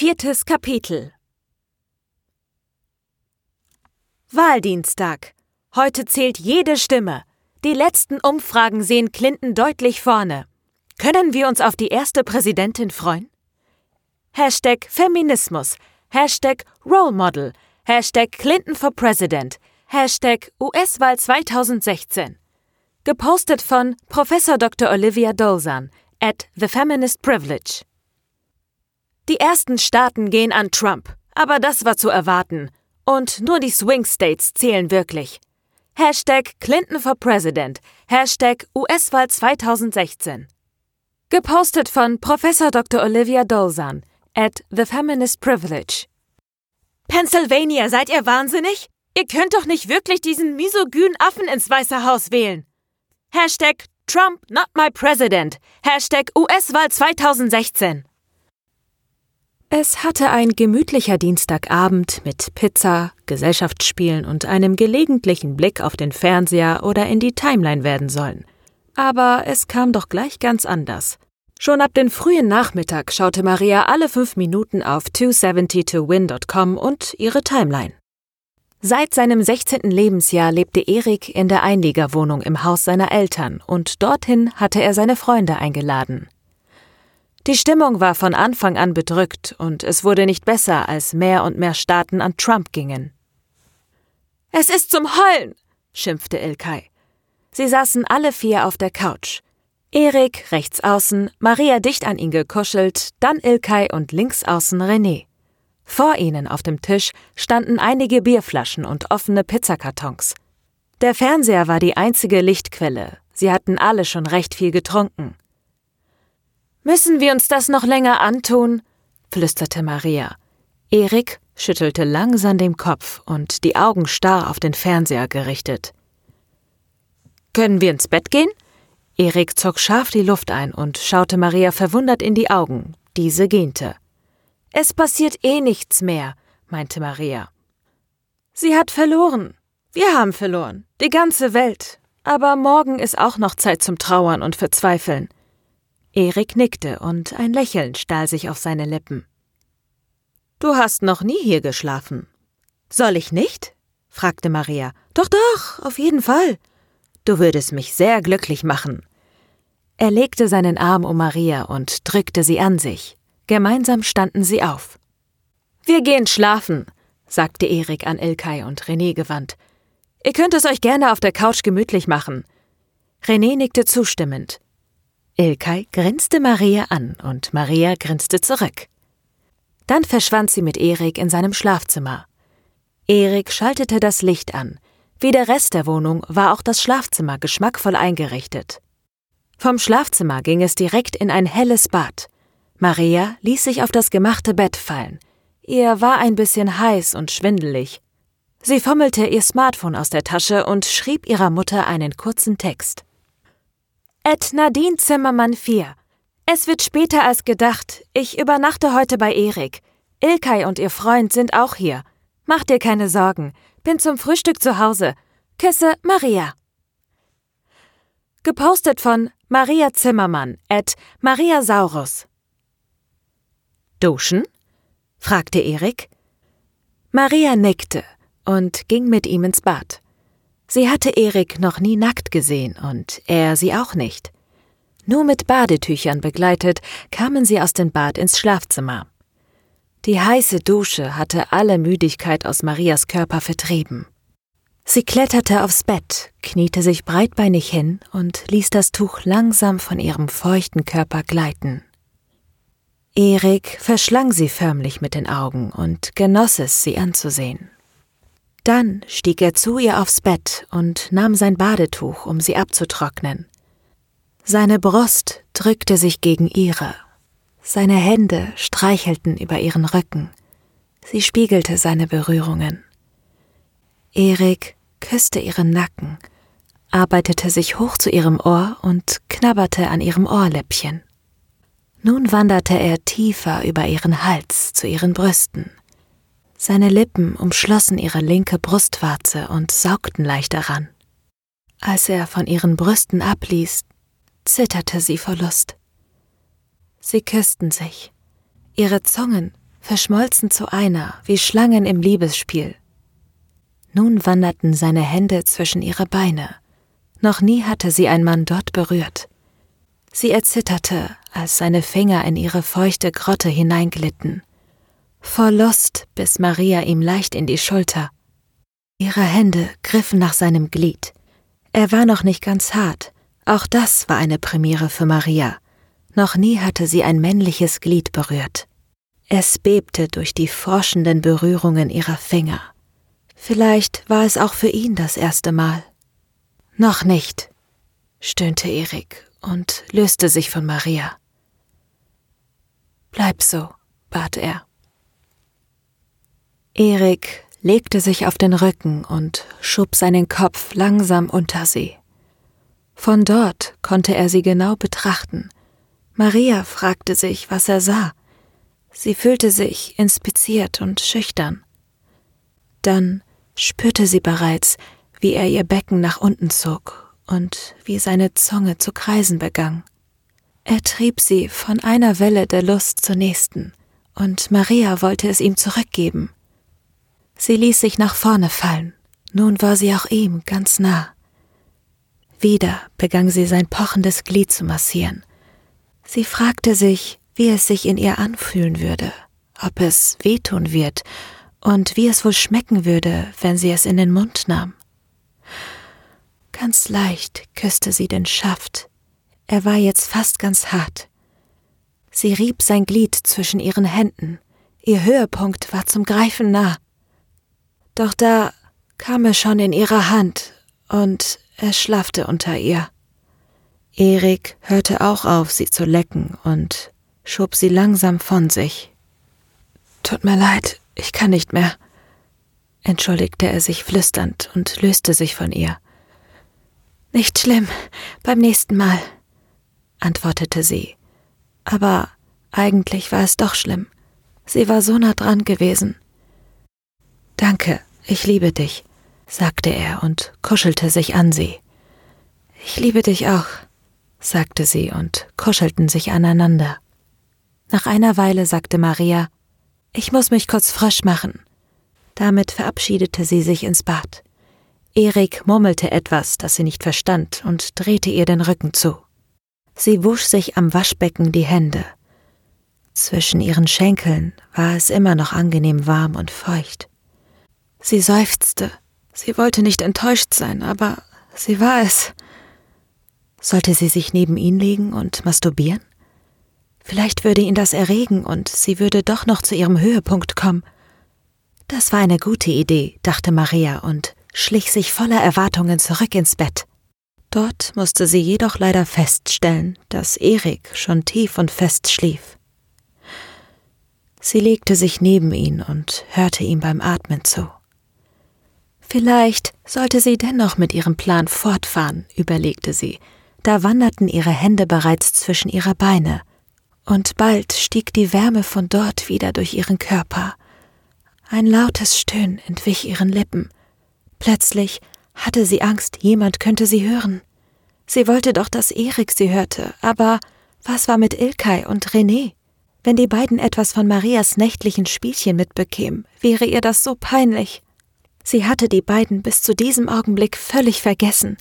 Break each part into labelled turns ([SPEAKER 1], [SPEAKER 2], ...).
[SPEAKER 1] Viertes Kapitel Wahldienstag. Heute zählt jede Stimme. Die letzten Umfragen sehen Clinton deutlich vorne. Können wir uns auf die erste Präsidentin freuen? Hashtag Feminismus. Hashtag Role Model. Hashtag Clinton for President. Hashtag US-Wahl 2016. Gepostet von Prof. Dr. Olivia Dolzan at The Feminist Privilege. Die ersten Staaten gehen an Trump, aber das war zu erwarten. Und nur die Swing States zählen wirklich. Hashtag Clinton for President. Hashtag US-Wahl 2016. Gepostet von Prof. Dr. Olivia Dolzan at The Feminist Privilege. Pennsylvania, seid ihr wahnsinnig? Ihr könnt doch nicht wirklich diesen misogynen Affen ins Weiße Haus wählen. Hashtag Trump not my president. Hashtag US-Wahl 2016. Es hatte ein gemütlicher Dienstagabend mit Pizza, Gesellschaftsspielen und einem gelegentlichen Blick auf den Fernseher oder in die Timeline werden sollen. Aber es kam doch gleich ganz anders. Schon ab den frühen Nachmittag schaute Maria alle fünf Minuten auf 270towin.com und ihre Timeline. Seit seinem 16. Lebensjahr lebte Erik in der Einliegerwohnung im Haus seiner Eltern und dorthin hatte er seine Freunde eingeladen. Die Stimmung war von Anfang an bedrückt und es wurde nicht besser, als mehr und mehr Staaten an Trump gingen. Es ist zum Heulen, schimpfte Ilkay. Sie saßen alle vier auf der Couch. Erik rechts außen, Maria dicht an ihn gekuschelt, dann Ilkay und links außen René. Vor ihnen auf dem Tisch standen einige Bierflaschen und offene Pizzakartons. Der Fernseher war die einzige Lichtquelle. Sie hatten alle schon recht viel getrunken. Müssen wir uns das noch länger antun? flüsterte Maria. Erik schüttelte langsam den Kopf und die Augen starr auf den Fernseher gerichtet. Können wir ins Bett gehen? Erik zog scharf die Luft ein und schaute Maria verwundert in die Augen. Diese gähnte. Es passiert eh nichts mehr, meinte Maria. Sie hat verloren. Wir haben verloren. Die ganze Welt. Aber morgen ist auch noch Zeit zum Trauern und Verzweifeln. Erik nickte und ein Lächeln stahl sich auf seine Lippen. Du hast noch nie hier geschlafen. Soll ich nicht? fragte Maria. Doch, doch, auf jeden Fall. Du würdest mich sehr glücklich machen. Er legte seinen Arm um Maria und drückte sie an sich. Gemeinsam standen sie auf. Wir gehen schlafen, sagte Erik an Ilkay und René gewandt. Ihr könnt es euch gerne auf der Couch gemütlich machen. René nickte zustimmend. Ilkay grinste Maria an und Maria grinste zurück. Dann verschwand sie mit Erik in seinem Schlafzimmer. Erik schaltete das Licht an. Wie der Rest der Wohnung war auch das Schlafzimmer geschmackvoll eingerichtet. Vom Schlafzimmer ging es direkt in ein helles Bad. Maria ließ sich auf das gemachte Bett fallen. Ihr war ein bisschen heiß und schwindelig. Sie fummelte ihr Smartphone aus der Tasche und schrieb ihrer Mutter einen kurzen Text. Ed Nadine Zimmermann 4. Es wird später als gedacht. Ich übernachte heute bei Erik. Ilkay und ihr Freund sind auch hier. Mach dir keine Sorgen. Bin zum Frühstück zu Hause. Küsse Maria. Gepostet von Maria Zimmermann at Maria Saurus. Duschen? fragte Erik. Maria nickte und ging mit ihm ins Bad. Sie hatte Erik noch nie nackt gesehen und er sie auch nicht. Nur mit Badetüchern begleitet kamen sie aus dem Bad ins Schlafzimmer. Die heiße Dusche hatte alle Müdigkeit aus Marias Körper vertrieben. Sie kletterte aufs Bett, kniete sich breitbeinig hin und ließ das Tuch langsam von ihrem feuchten Körper gleiten. Erik verschlang sie förmlich mit den Augen und genoss es, sie anzusehen. Dann stieg er zu ihr aufs Bett und nahm sein Badetuch, um sie abzutrocknen. Seine Brust drückte sich gegen ihre. Seine Hände streichelten über ihren Rücken. Sie spiegelte seine Berührungen. Erik küsste ihren Nacken, arbeitete sich hoch zu ihrem Ohr und knabberte an ihrem Ohrläppchen. Nun wanderte er tiefer über ihren Hals zu ihren Brüsten. Seine Lippen umschlossen ihre linke Brustwarze und saugten leicht daran. Als er von ihren Brüsten abließ, zitterte sie vor Lust. Sie küssten sich. Ihre Zungen verschmolzen zu einer, wie Schlangen im Liebesspiel. Nun wanderten seine Hände zwischen ihre Beine. Noch nie hatte sie ein Mann dort berührt. Sie erzitterte, als seine Finger in ihre feuchte Grotte hineinglitten. Vor Lust biss Maria ihm leicht in die Schulter. Ihre Hände griffen nach seinem Glied. Er war noch nicht ganz hart. Auch das war eine Premiere für Maria. Noch nie hatte sie ein männliches Glied berührt. Es bebte durch die forschenden Berührungen ihrer Finger. Vielleicht war es auch für ihn das erste Mal. Noch nicht, stöhnte Erik und löste sich von Maria. Bleib so, bat er. Erik legte sich auf den Rücken und schob seinen Kopf langsam unter sie. Von dort konnte er sie genau betrachten. Maria fragte sich, was er sah. Sie fühlte sich inspiziert und schüchtern. Dann spürte sie bereits, wie er ihr Becken nach unten zog und wie seine Zunge zu kreisen begann. Er trieb sie von einer Welle der Lust zur nächsten, und Maria wollte es ihm zurückgeben. Sie ließ sich nach vorne fallen. Nun war sie auch ihm ganz nah. Wieder begann sie sein pochendes Glied zu massieren. Sie fragte sich, wie es sich in ihr anfühlen würde, ob es wehtun wird und wie es wohl schmecken würde, wenn sie es in den Mund nahm. Ganz leicht küsste sie den Schaft. Er war jetzt fast ganz hart. Sie rieb sein Glied zwischen ihren Händen. Ihr Höhepunkt war zum Greifen nah. Doch da kam er schon in ihre Hand und er schlaffte unter ihr. Erik hörte auch auf, sie zu lecken und schob sie langsam von sich. Tut mir leid, ich kann nicht mehr, entschuldigte er sich flüsternd und löste sich von ihr. Nicht schlimm, beim nächsten Mal, antwortete sie. Aber eigentlich war es doch schlimm. Sie war so nah dran gewesen. Danke, ich liebe dich, sagte er und kuschelte sich an sie. Ich liebe dich auch, sagte sie und kuschelten sich aneinander. Nach einer Weile sagte Maria, ich muss mich kurz frisch machen. Damit verabschiedete sie sich ins Bad. Erik murmelte etwas, das sie nicht verstand, und drehte ihr den Rücken zu. Sie wusch sich am Waschbecken die Hände. Zwischen ihren Schenkeln war es immer noch angenehm warm und feucht. Sie seufzte. Sie wollte nicht enttäuscht sein, aber sie war es. Sollte sie sich neben ihn legen und masturbieren? Vielleicht würde ihn das erregen und sie würde doch noch zu ihrem Höhepunkt kommen. Das war eine gute Idee, dachte Maria und schlich sich voller Erwartungen zurück ins Bett. Dort musste sie jedoch leider feststellen, dass Erik schon tief und fest schlief. Sie legte sich neben ihn und hörte ihm beim Atmen zu. Vielleicht sollte sie dennoch mit ihrem Plan fortfahren, überlegte sie. Da wanderten ihre Hände bereits zwischen ihrer Beine, und bald stieg die Wärme von dort wieder durch ihren Körper. Ein lautes Stöhnen entwich ihren Lippen. Plötzlich hatte sie Angst, jemand könnte sie hören. Sie wollte doch, dass Erik sie hörte, aber was war mit Ilkay und René? Wenn die beiden etwas von Marias nächtlichen Spielchen mitbekämen, wäre ihr das so peinlich. Sie hatte die beiden bis zu diesem Augenblick völlig vergessen.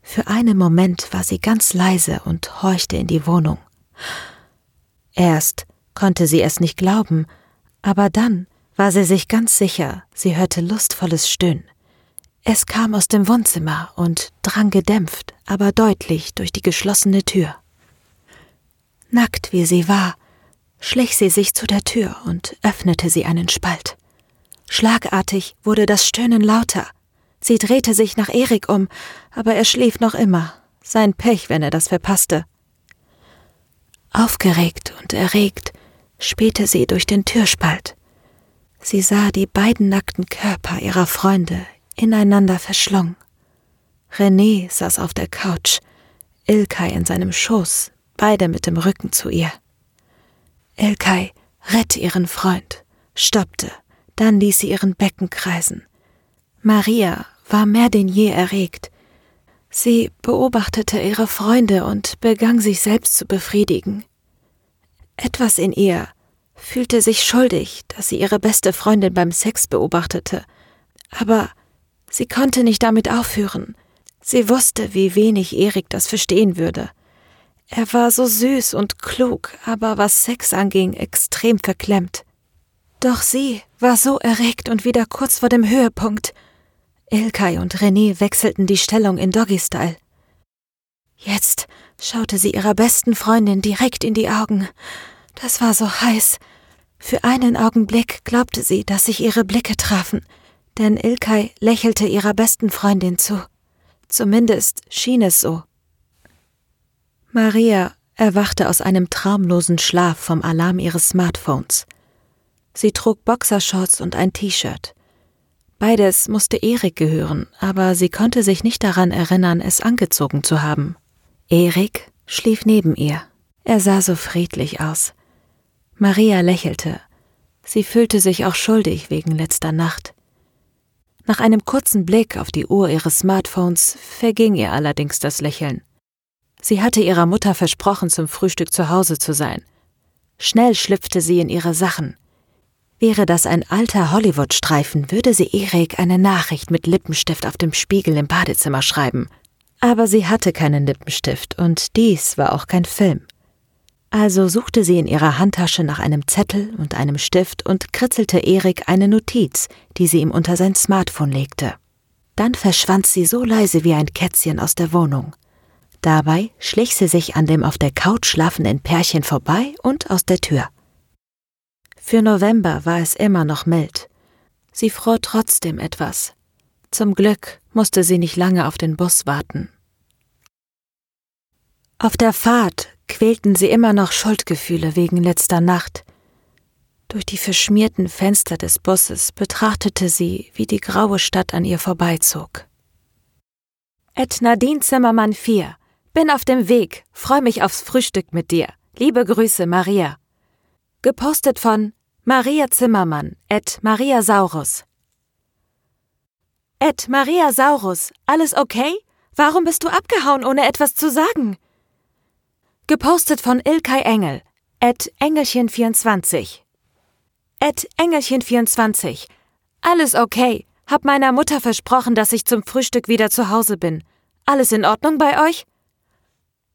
[SPEAKER 1] Für einen Moment war sie ganz leise und horchte in die Wohnung. Erst konnte sie es nicht glauben, aber dann war sie sich ganz sicher, sie hörte lustvolles Stöhnen. Es kam aus dem Wohnzimmer und drang gedämpft, aber deutlich durch die geschlossene Tür. Nackt wie sie war, schlich sie sich zu der Tür und öffnete sie einen Spalt. Schlagartig wurde das Stöhnen lauter. Sie drehte sich nach Erik um, aber er schlief noch immer. Sein Pech, wenn er das verpasste. Aufgeregt und erregt spähte sie durch den Türspalt. Sie sah die beiden nackten Körper ihrer Freunde ineinander verschlungen. René saß auf der Couch, Ilkay in seinem Schoß, beide mit dem Rücken zu ihr. Ilkay rette ihren Freund, stoppte, dann ließ sie ihren Becken kreisen. Maria war mehr denn je erregt. Sie beobachtete ihre Freunde und begann sich selbst zu befriedigen. Etwas in ihr fühlte sich schuldig, dass sie ihre beste Freundin beim Sex beobachtete. Aber sie konnte nicht damit aufhören. Sie wusste, wie wenig Erik das verstehen würde. Er war so süß und klug, aber was Sex anging, extrem verklemmt. Doch sie war so erregt und wieder kurz vor dem Höhepunkt. Ilkay und René wechselten die Stellung in Doggy-Style. Jetzt schaute sie ihrer besten Freundin direkt in die Augen. Das war so heiß. Für einen Augenblick glaubte sie, dass sich ihre Blicke trafen, denn Ilkay lächelte ihrer besten Freundin zu. Zumindest schien es so. Maria erwachte aus einem traumlosen Schlaf vom Alarm ihres Smartphones. Sie trug Boxershorts und ein T-Shirt. Beides musste Erik gehören, aber sie konnte sich nicht daran erinnern, es angezogen zu haben. Erik schlief neben ihr. Er sah so friedlich aus. Maria lächelte. Sie fühlte sich auch schuldig wegen letzter Nacht. Nach einem kurzen Blick auf die Uhr ihres Smartphones verging ihr allerdings das Lächeln. Sie hatte ihrer Mutter versprochen, zum Frühstück zu Hause zu sein. Schnell schlüpfte sie in ihre Sachen. Wäre das ein alter Hollywood-Streifen, würde sie Erik eine Nachricht mit Lippenstift auf dem Spiegel im Badezimmer schreiben. Aber sie hatte keinen Lippenstift und dies war auch kein Film. Also suchte sie in ihrer Handtasche nach einem Zettel und einem Stift und kritzelte Erik eine Notiz, die sie ihm unter sein Smartphone legte. Dann verschwand sie so leise wie ein Kätzchen aus der Wohnung. Dabei schlich sie sich an dem auf der Couch schlafenden Pärchen vorbei und aus der Tür. Für November war es immer noch mild. Sie fror trotzdem etwas. Zum Glück musste sie nicht lange auf den Bus warten. Auf der Fahrt quälten sie immer noch Schuldgefühle wegen letzter Nacht. Durch die verschmierten Fenster des Busses betrachtete sie, wie die graue Stadt an ihr vorbeizog. Et Nadine Zimmermann 4. Bin auf dem Weg. Freu mich aufs Frühstück mit dir. Liebe Grüße, Maria. Gepostet von Maria Zimmermann, et Maria Saurus. Et Maria Saurus, alles okay? Warum bist du abgehauen, ohne etwas zu sagen? Gepostet von Ilkay Engel, et Engelchen24. Et Engelchen24. Alles okay. Hab meiner Mutter versprochen, dass ich zum Frühstück wieder zu Hause bin. Alles in Ordnung bei euch?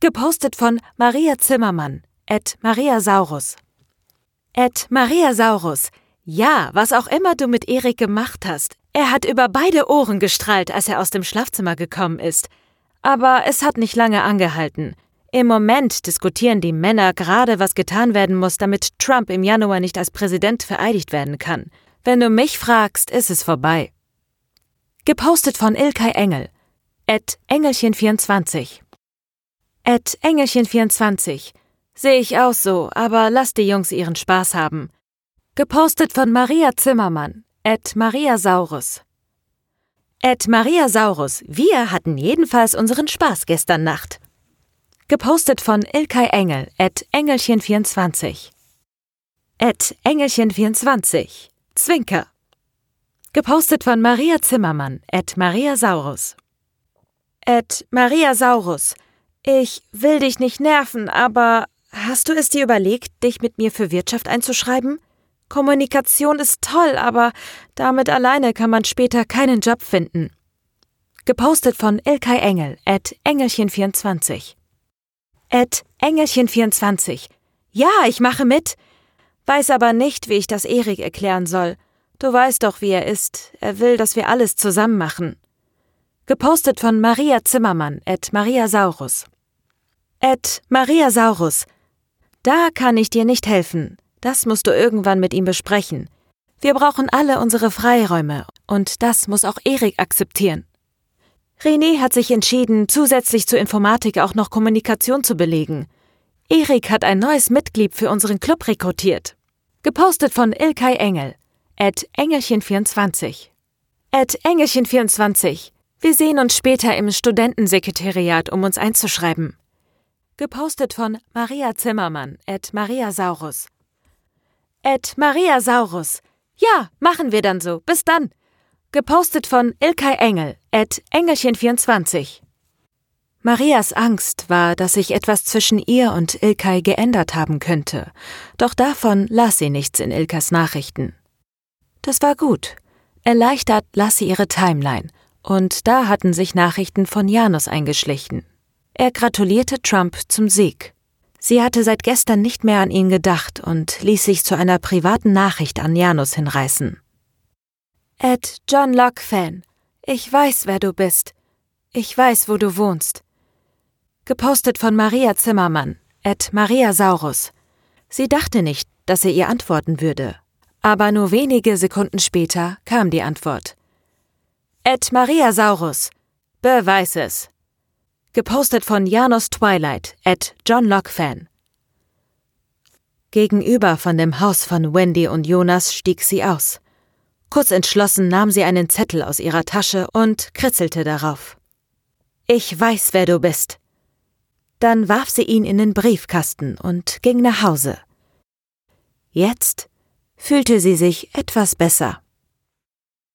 [SPEAKER 1] Gepostet von Maria Zimmermann, et Maria Saurus. Et Maria Saurus. Ja, was auch immer du mit Erik gemacht hast. Er hat über beide Ohren gestrahlt, als er aus dem Schlafzimmer gekommen ist. Aber es hat nicht lange angehalten. Im Moment diskutieren die Männer gerade, was getan werden muss, damit Trump im Januar nicht als Präsident vereidigt werden kann. Wenn du mich fragst, ist es vorbei. Gepostet von Ilkay Engel. At Engelchen24. At Engelchen24. Sehe ich auch so, aber lass die Jungs ihren Spaß haben. Gepostet von Maria Zimmermann. At Maria Saurus. At Maria Saurus. Wir hatten jedenfalls unseren Spaß gestern Nacht. Gepostet von Ilkay Engel at Engelchen24. At Engelchen24. Zwinker. Gepostet von Maria Zimmermann at Maria Saurus. At Maria Saurus. Ich will dich nicht nerven, aber hast du es dir überlegt, dich mit mir für Wirtschaft einzuschreiben? Kommunikation ist toll, aber damit alleine kann man später keinen Job finden. Gepostet von Ilkay Engel at Engelchen24. Ed Engelchen24. Ja, ich mache mit. Weiß aber nicht, wie ich das Erik erklären soll. Du weißt doch, wie er ist. Er will, dass wir alles zusammen machen. Gepostet von Maria Zimmermann, at Maria Saurus. Ed Maria Saurus. Da kann ich dir nicht helfen. Das musst du irgendwann mit ihm besprechen. Wir brauchen alle unsere Freiräume und das muss auch Erik akzeptieren. René hat sich entschieden, zusätzlich zur Informatik auch noch Kommunikation zu belegen. Erik hat ein neues Mitglied für unseren Club rekrutiert. Gepostet von Ilkay Engel. At Engelchen24. At Engelchen24. Wir sehen uns später im Studentensekretariat, um uns einzuschreiben. Gepostet von Maria Zimmermann. At Maria Saurus. At Maria Saurus. Ja, machen wir dann so. Bis dann. Gepostet von Ilkay Engel, at Engelchen24. Marias Angst war, dass sich etwas zwischen ihr und Ilkay geändert haben könnte, doch davon las sie nichts in Ilkas Nachrichten. Das war gut. Erleichtert las sie ihre Timeline, und da hatten sich Nachrichten von Janus eingeschlichen. Er gratulierte Trump zum Sieg. Sie hatte seit gestern nicht mehr an ihn gedacht und ließ sich zu einer privaten Nachricht an Janus hinreißen. Ed John Locke Fan, ich weiß, wer du bist. Ich weiß, wo du wohnst. Gepostet von Maria Zimmermann, at Maria Saurus. Sie dachte nicht, dass er ihr antworten würde. Aber nur wenige Sekunden später kam die Antwort. At Maria Saurus. Beweis es. Gepostet von Janos Twilight, at John Locke Fan. Gegenüber von dem Haus von Wendy und Jonas stieg sie aus. Kurz entschlossen nahm sie einen Zettel aus ihrer Tasche und kritzelte darauf. Ich weiß, wer du bist. Dann warf sie ihn in den Briefkasten und ging nach Hause. Jetzt fühlte sie sich etwas besser.